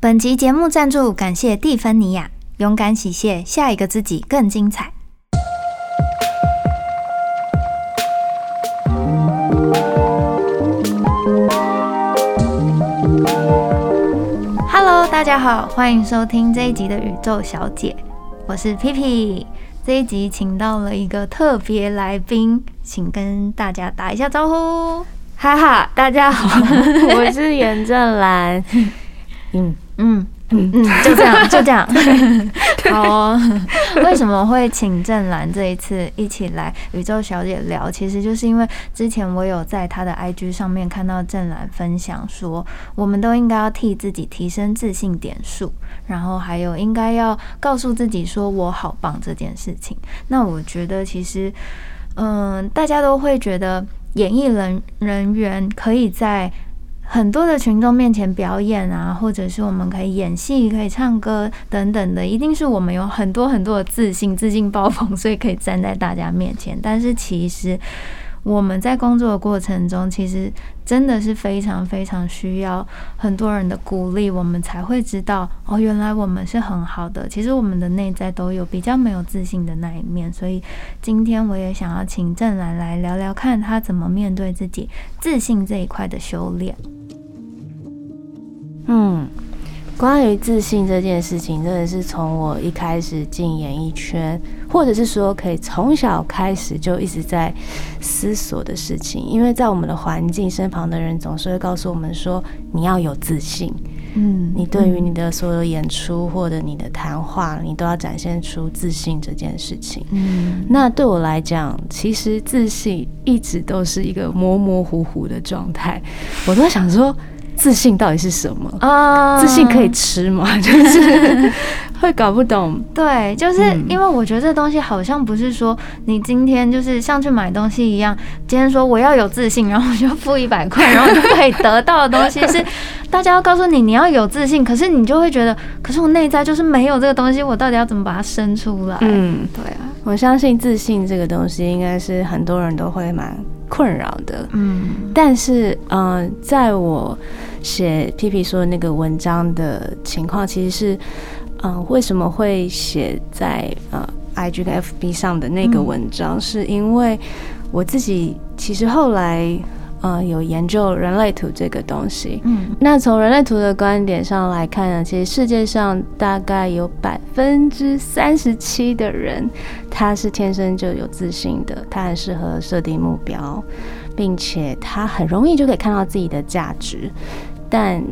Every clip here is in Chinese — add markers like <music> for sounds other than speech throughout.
本集节目赞助，感谢蒂芬尼亚，勇敢洗卸，下一个自己更精彩。Hello，大家好，欢迎收听这一集的宇宙小姐，我是皮皮。这一集请到了一个特别来宾，请跟大家打一下招呼。哈哈，大家好，<laughs> 我是袁正兰。<laughs> <laughs> 嗯嗯嗯嗯，就这样，就这样。<laughs> 好，<laughs> 为什么会请郑兰这一次一起来宇宙小姐聊？其实就是因为之前我有在她的 IG 上面看到郑兰分享说，我们都应该要替自己提升自信点数，然后还有应该要告诉自己说我好棒这件事情。那我觉得其实，嗯，大家都会觉得演艺人人员可以在。很多的群众面前表演啊，或者是我们可以演戏、可以唱歌等等的，一定是我们有很多很多的自信、自信爆棚，所以可以站在大家面前。但是其实。我们在工作的过程中，其实真的是非常非常需要很多人的鼓励，我们才会知道哦，原来我们是很好的。其实我们的内在都有比较没有自信的那一面，所以今天我也想要请郑兰来聊聊，看他怎么面对自己自信这一块的修炼。嗯。关于自信这件事情，真的是从我一开始进演艺圈，或者是说可以从小开始就一直在思索的事情。因为在我们的环境身旁的人总是会告诉我们说，你要有自信。嗯，你对于你的所有演出或者你的谈话，你都要展现出自信这件事情。嗯，那对我来讲，其实自信一直都是一个模模糊糊的状态。我都在想说。自信到底是什么啊？自信可以吃吗？<laughs> 就是会搞不懂。对，就是因为我觉得这东西好像不是说你今天就是像去买东西一样，今天说我要有自信，然后我就付一百块，然后就可以得到的东西是 <laughs> 大家要告诉你你要有自信，可是你就会觉得，可是我内在就是没有这个东西，我到底要怎么把它生出来？嗯，对啊，我相信自信这个东西应该是很多人都会蛮困扰的。嗯，但是嗯，在我。写皮皮说的那个文章的情况，其实是，嗯，为什么会写在呃 I G 跟 F B 上的那个文章，是因为我自己其实后来呃有研究人类图这个东西。嗯，那从人类图的观点上来看呢，其实世界上大概有百分之三十七的人，他是天生就有自信的，他很适合设定目标。并且他很容易就可以看到自己的价值，但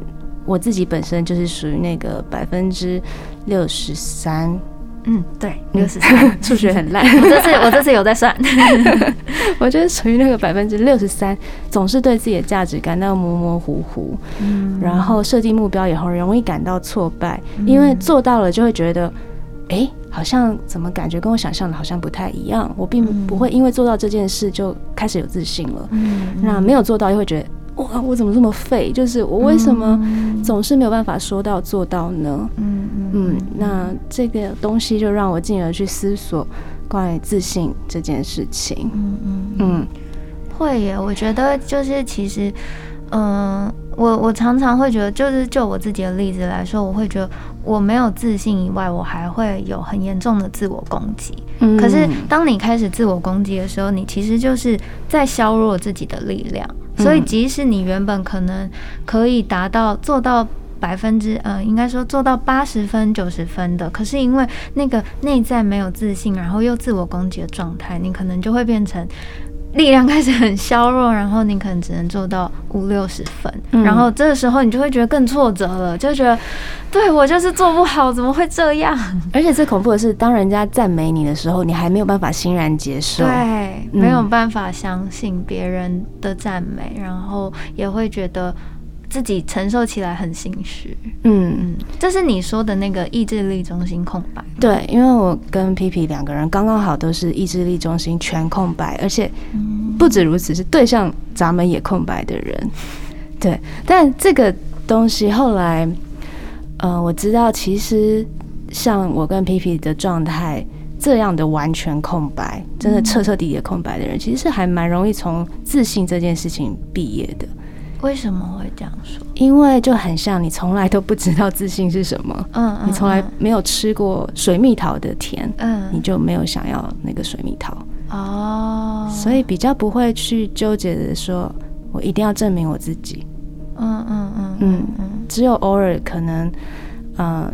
我自己本身就是属于那个百分之六十三，嗯，对，六十三，数学很烂。<laughs> 我这次我这次有在算，<laughs> 我觉得属于那个百分之六十三，总是对自己的价值感到模模糊糊，嗯，然后设定目标也很容易感到挫败，因为做到了就会觉得，哎。好像怎么感觉跟我想象的好像不太一样？我并不会因为做到这件事就开始有自信了。嗯，那没有做到又会觉得哇，我怎么这么废？就是我为什么总是没有办法说到做到呢？嗯嗯，那这个东西就让我进而去思索关于自信这件事情。嗯嗯嗯，会耶，我觉得就是其实。嗯，我我常常会觉得，就是就我自己的例子来说，我会觉得我没有自信以外，我还会有很严重的自我攻击。嗯，可是当你开始自我攻击的时候，你其实就是在削弱自己的力量。所以，即使你原本可能可以达到做到百分之，呃，应该说做到八十分、九十分的，可是因为那个内在没有自信，然后又自我攻击的状态，你可能就会变成。力量开始很削弱，然后你可能只能做到五六十分，然后这个时候你就会觉得更挫折了，就觉得对我就是做不好，怎么会这样？而且最恐怖的是，当人家赞美你的时候，你还没有办法欣然接受，对，没有办法相信别人的赞美，然后也会觉得。自己承受起来很心虚，嗯嗯，这是你说的那个意志力中心空白。对，因为我跟皮皮两个人刚刚好都是意志力中心全空白，而且不止如此，是对象咱们也空白的人。对，但这个东西后来，呃，我知道其实像我跟皮皮的状态这样的完全空白，真的彻彻底底的空白的人，其实是还蛮容易从自信这件事情毕业的。为什么会这样说？因为就很像你从来都不知道自信是什么，嗯，你从来没有吃过水蜜桃的甜，嗯，你就没有想要那个水蜜桃哦，所以比较不会去纠结的说，我一定要证明我自己，嗯嗯嗯嗯嗯，只有偶尔可能，嗯。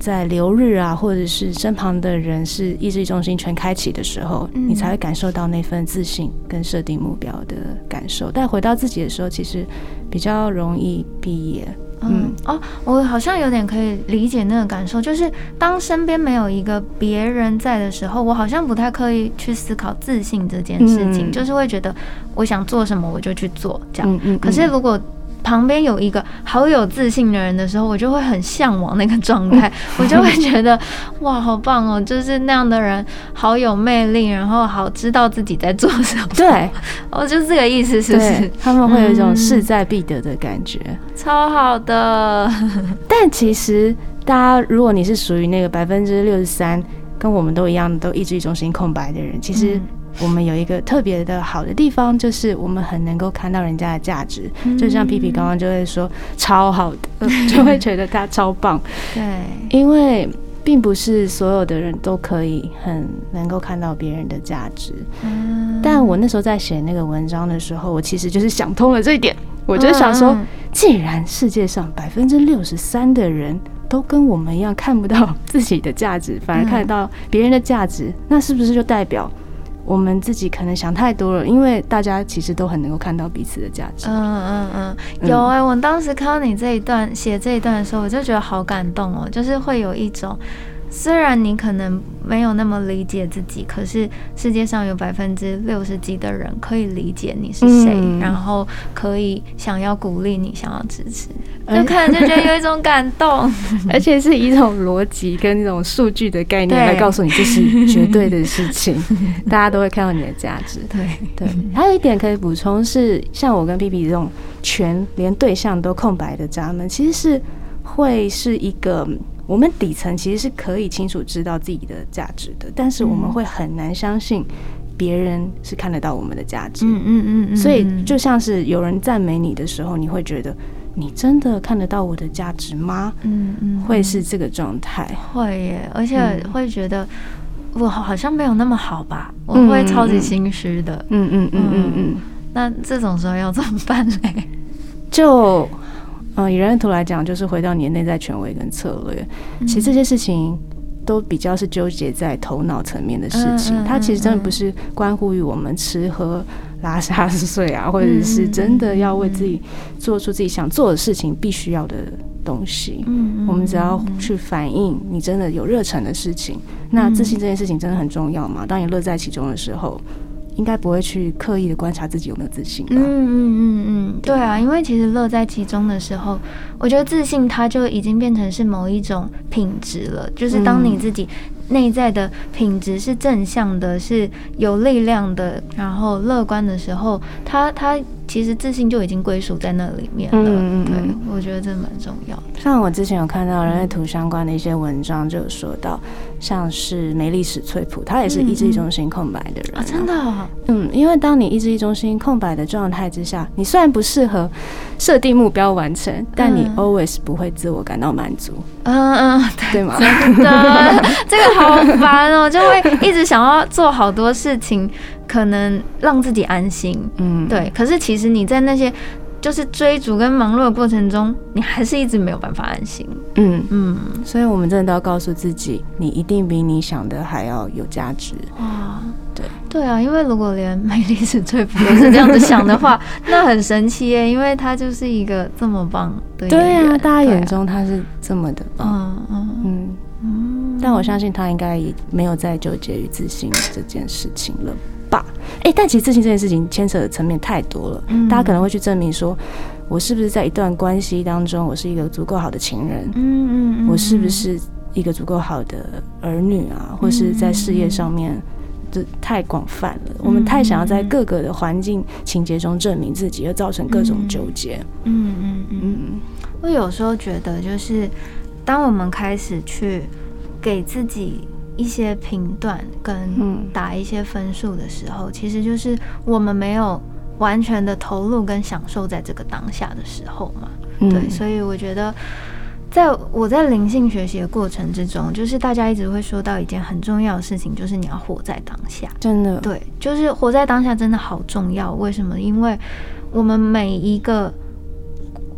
在流日啊，或者是身旁的人是意志力中心全开启的时候，你才会感受到那份自信跟设定目标的感受。但回到自己的时候，其实比较容易毕业。嗯哦，我好像有点可以理解那个感受，就是当身边没有一个别人在的时候，我好像不太刻意去思考自信这件事情，就是会觉得我想做什么我就去做这样。嗯嗯。可是如果旁边有一个好有自信的人的时候，我就会很向往那个状态，<laughs> 我就会觉得哇，好棒哦！就是那样的人，好有魅力，然后好知道自己在做什么。对，我，<laughs> 就是这个意思，是不是？他们会有一种势在必得的感觉，超好的。<laughs> 但其实，大家如果你是属于那个百分之六十三，跟我们都一样，都意志力中心空白的人，其实。我们有一个特别的好的地方，就是我们很能够看到人家的价值。就像皮皮刚刚就会说超好的，<laughs> 就会觉得他超棒。对，因为并不是所有的人都可以很能够看到别人的价值。嗯，但我那时候在写那个文章的时候，我其实就是想通了这一点。我就想说，既然世界上百分之六十三的人都跟我们一样看不到自己的价值，反而看得到别人的价值，那是不是就代表？我们自己可能想太多了，因为大家其实都很能够看到彼此的价值。嗯嗯嗯，有哎，我当时看到你这一段写这一段的时候，我就觉得好感动哦，就是会有一种。虽然你可能没有那么理解自己，可是世界上有百分之六十几的人可以理解你是谁，然后可以想要鼓励你，想要支持，就看就觉得有一种感动，<laughs> 而且是一种逻辑跟那种数据的概念来告诉你这是绝对的事情，<laughs> 大家都会看到你的价值。对。对，还有一点可以补充是，像我跟 B B 这种全连对象都空白的闸门，其实是会是一个。我们底层其实是可以清楚知道自己的价值的，但是我们会很难相信别人是看得到我们的价值。嗯嗯嗯。所以就像是有人赞美你的时候，你会觉得你真的看得到我的价值吗？嗯嗯。会是这个状态。会耶，而且会觉得我好像没有那么好吧？我会超级心虚的。嗯嗯嗯嗯嗯。那这种时候要怎么办嘞？就。嗯，以人类图来讲，就是回到你的内在权威跟策略。其实这些事情都比较是纠结在头脑层面的事情，它其实真的不是关乎于我们吃喝拉撒 <laughs> 睡啊，或者是真的要为自己做出自己想做的事情必须要的东西。嗯，我们只要去反映你真的有热忱的事情。那自信这件事情真的很重要嘛？当你乐在其中的时候。应该不会去刻意的观察自己有没有自信吧？嗯嗯嗯嗯，对啊，因为其实乐在其中的时候，我觉得自信它就已经变成是某一种品质了，就是当你自己。内在的品质是正向的，是有力量的，然后乐观的时候，他他其实自信就已经归属在那里面了。嗯嗯对，我觉得这蛮重要。像我之前有看到人类图相关的一些文章，就有说到，像是梅丽史翠普，他也是意志力中心空白的人啊，真的。嗯，因为当你意志力中心空白的状态之下，你虽然不适合设定目标完成，但你 always 不会自我感到满足。嗯嗯，对吗？真的，<laughs> 这个。好烦哦，就会一直想要做好多事情，可能让自己安心。嗯，对。可是其实你在那些就是追逐跟忙碌的过程中，你还是一直没有办法安心。嗯嗯。所以我们真的都要告诉自己，你一定比你想的还要有价值。哇，对对啊，因为如果连美丽是最 <laughs> 不都是这样子想的话，那很神奇耶，因为他就是一个这么棒的对啊，大家眼中他是这么的棒。嗯嗯嗯。但我相信他应该也没有再纠结于自信这件事情了吧？哎，但其实自信这件事情牵扯的层面太多了。大家可能会去证明说，我是不是在一段关系当中，我是一个足够好的情人？嗯嗯我是不是一个足够好的儿女啊？或是在事业上面，这太广泛了。我们太想要在各个的环境情节中证明自己，而造成各种纠结。嗯嗯嗯。我有时候觉得，就是当我们开始去。给自己一些评断跟打一些分数的时候，其实就是我们没有完全的投入跟享受在这个当下的时候嘛。对，所以我觉得。在我在灵性学习的过程之中，就是大家一直会说到一件很重要的事情，就是你要活在当下。真的，对，就是活在当下真的好重要。为什么？因为我们每一个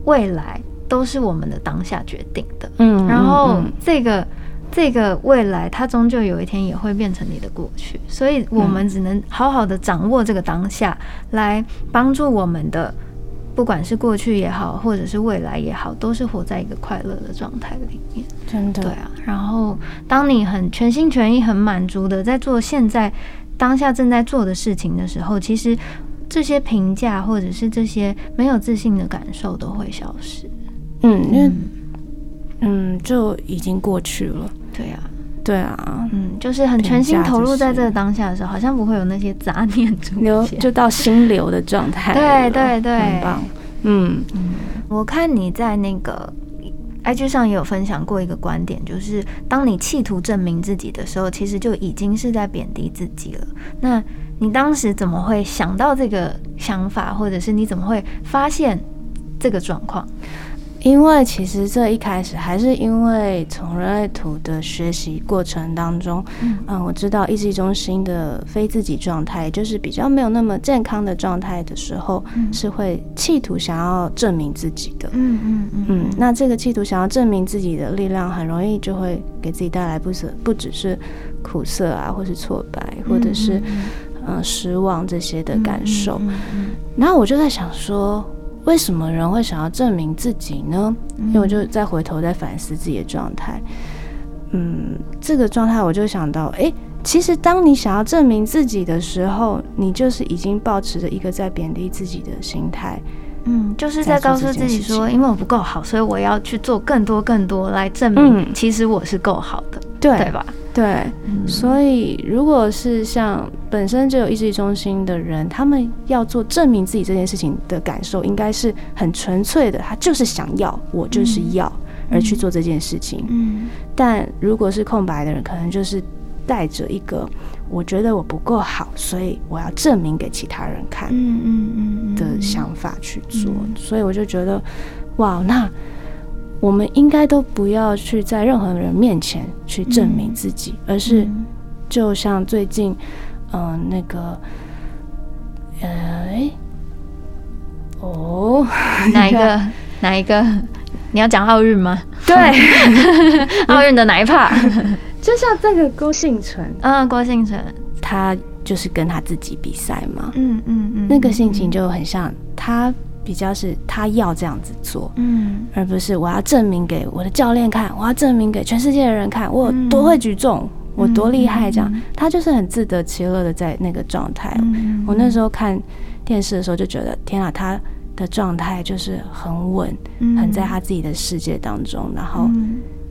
未来都是我们的当下决定的。嗯，然后这个这个未来，它终究有一天也会变成你的过去，所以我们只能好好的掌握这个当下，来帮助我们的。不管是过去也好，或者是未来也好，都是活在一个快乐的状态里面。真的，对啊。然后，当你很全心全意、很满足的在做现在当下正在做的事情的时候，其实这些评价或者是这些没有自信的感受都会消失。嗯，因为嗯就已经过去了。对啊。对啊，嗯，就是很全心投入在这个当下的时候，好像不会有那些杂念出现，就到心流的状态。对对对，很棒。嗯嗯，我看你在那个 IG 上也有分享过一个观点，就是当你企图证明自己的时候，其实就已经是在贬低自己了。那你当时怎么会想到这个想法，或者是你怎么会发现这个状况？因为其实这一开始还是因为从人类图的学习过程当中，嗯，我知道意识中心的非自己状态，就是比较没有那么健康的状态的时候，是会企图想要证明自己的。嗯嗯嗯。嗯，那这个企图想要证明自己的力量，很容易就会给自己带来不是不只是苦涩啊，或是挫败，或者是嗯失望这些的感受。然后我就在想说。为什么人会想要证明自己呢？因为我就再回头再反思自己的状态，嗯，这个状态我就想到，哎，其实当你想要证明自己的时候，你就是已经保持着一个在贬低自己的心态，嗯，就是在告诉自己说，因为我不够好，所以我要去做更多更多来证明，其实我是够好的，对。对吧？对，所以如果是像本身就有意志力中心的人，他们要做证明自己这件事情的感受，应该是很纯粹的，他就是想要，我就是要而去做这件事情。嗯，但如果是空白的人，可能就是带着一个我觉得我不够好，所以我要证明给其他人看，嗯嗯嗯的想法去做。所以我就觉得，哇，那。我们应该都不要去在任何人面前去证明自己，而是就像最近，嗯，那个，呃，哦，<laughs> 哪一个？<laughs> 哪一个？你要讲奥运吗？对，<laughs> 奥运的哪一 part？就像这个郭幸存，嗯，郭幸存，他就是跟他自己比赛嘛，嗯嗯嗯，那个心情就很像他。比较是他要这样子做，嗯，而不是我要证明给我的教练看，我要证明给全世界的人看，我有多会举重，我多厉害，这样他就是很自得其乐的在那个状态。我那时候看电视的时候就觉得，天啊，他的状态就是很稳，很在他自己的世界当中，然后。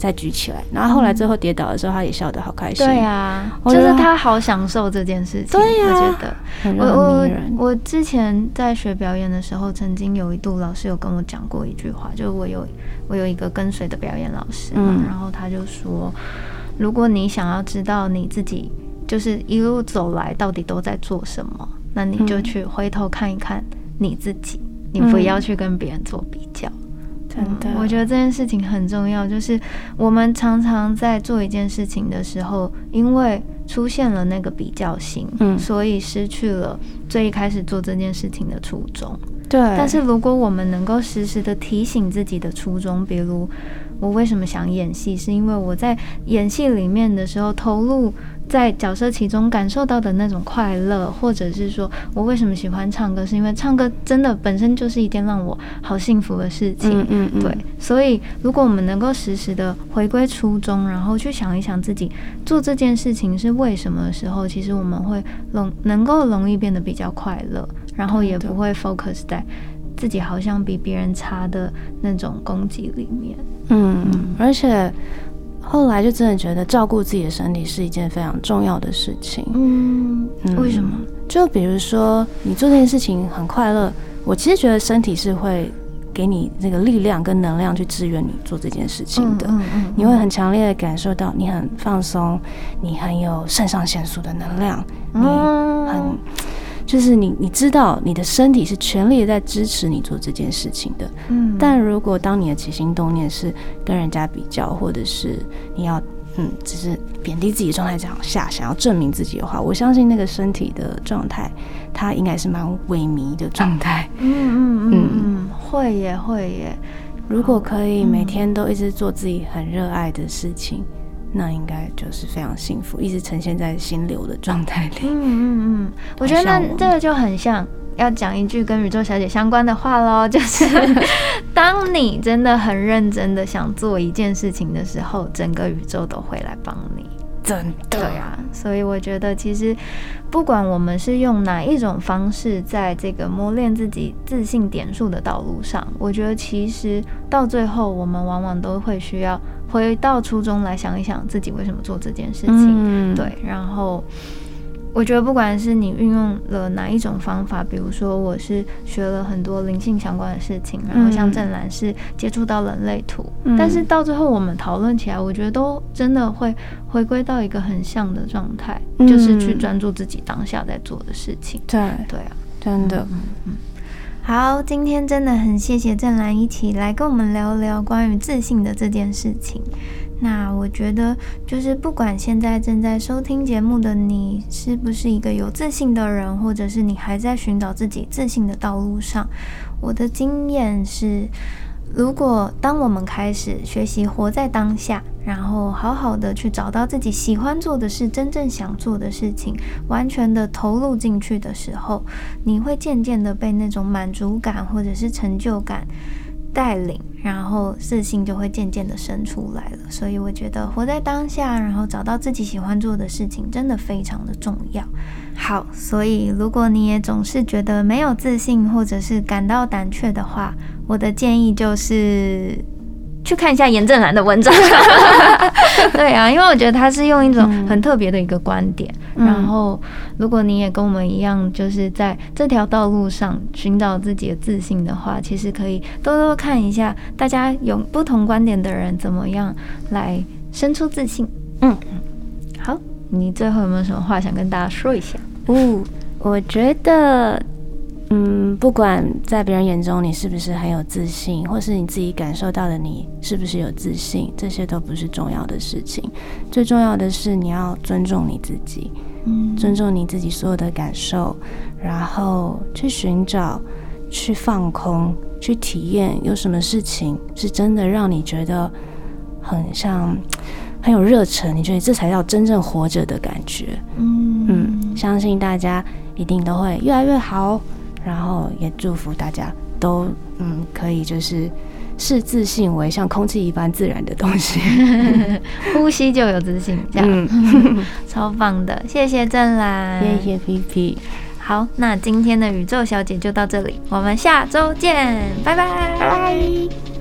再举起来，然后后来最后跌倒的时候，他也笑得好开心。对啊，就是他好享受这件事情。对呀，我觉得我我我之前在学表演的时候，曾经有一度老师有跟我讲过一句话，就是我有我有一个跟随的表演老师，嗯，然后他就说，如果你想要知道你自己就是一路走来到底都在做什么，那你就去回头看一看你自己，你不要去跟别人做比较。真的，我觉得这件事情很重要。就是我们常常在做一件事情的时候，因为出现了那个比较性，嗯，所以失去了最一开始做这件事情的初衷。对。但是如果我们能够时时的提醒自己的初衷，比如我为什么想演戏，是因为我在演戏里面的时候投入。在角色其中感受到的那种快乐，或者是说我为什么喜欢唱歌，是因为唱歌真的本身就是一件让我好幸福的事情。嗯嗯嗯。对，所以如果我们能够时时的回归初衷，然后去想一想自己做这件事情是为什么的时候，其实我们会容能够容易变得比较快乐，然后也不会 focus 在自己好像比别人差的那种攻击里面。嗯，而且。后来就真的觉得照顾自己的身体是一件非常重要的事情。嗯，为什么？就比如说你做这件事情很快乐，我其实觉得身体是会给你那个力量跟能量去支援你做这件事情的。嗯嗯，你会很强烈的感受到你很放松，你很有肾上腺素的能量，你很就是你你知道你的身体是全力在支持你做这件事情的。嗯，但如果当你的起心动念是跟人家比较，或者是你要嗯只是贬低自己的状态这样下，想要证明自己的话，我相信那个身体的状态，它应该是蛮萎靡的状态。嗯嗯嗯嗯，会耶会耶。如果可以每天都一直做自己很热爱的事情。那应该就是非常幸福，一直呈现在心流的状态里。嗯嗯嗯，我觉得那这个就很像要讲一句跟宇宙小姐相关的话喽，<laughs> 就是当你真的很认真的想做一件事情的时候，整个宇宙都会来帮你。真的，对啊，所以我觉得其实不管我们是用哪一种方式，在这个磨练自己自信点数的道路上，我觉得其实到最后，我们往往都会需要。回到初中来想一想自己为什么做这件事情，对。然后我觉得不管是你运用了哪一种方法，比如说我是学了很多灵性相关的事情，然后像郑兰是接触到人类图，但是到最后我们讨论起来，我觉得都真的会回归到一个很像的状态，就是去专注自己当下在做的事情。对对啊，真的。好，今天真的很谢谢郑兰一起来跟我们聊聊关于自信的这件事情。那我觉得，就是不管现在正在收听节目的你是不是一个有自信的人，或者是你还在寻找自己自信的道路上，我的经验是。如果当我们开始学习活在当下，然后好好的去找到自己喜欢做的事、真正想做的事情，完全的投入进去的时候，你会渐渐的被那种满足感或者是成就感带领，然后自信就会渐渐的生出来了。所以我觉得活在当下，然后找到自己喜欢做的事情，真的非常的重要。好，所以如果你也总是觉得没有自信，或者是感到胆怯的话，我的建议就是去看一下严正兰的文章。<laughs> 对啊，因为我觉得他是用一种很特别的一个观点。然后，如果你也跟我们一样，就是在这条道路上寻找自己的自信的话，其实可以多多看一下大家有不同观点的人怎么样来生出自信。嗯，好，你最后有没有什么话想跟大家说一下？哦，我觉得，嗯，不管在别人眼中你是不是很有自信，或是你自己感受到的你是不是有自信，这些都不是重要的事情。最重要的是你要尊重你自己，嗯，尊重你自己所有的感受，然后去寻找、去放空、去体验，有什么事情是真的让你觉得很像。很有热忱，你觉得这才叫真正活着的感觉？嗯嗯，相信大家一定都会越来越好，然后也祝福大家都嗯可以就是视自信为像空气一般自然的东西，<laughs> 呼吸就有自信，这样。<laughs> 超棒的，谢谢郑兰，谢谢皮皮。好，那今天的宇宙小姐就到这里，我们下周见，拜拜，拜拜。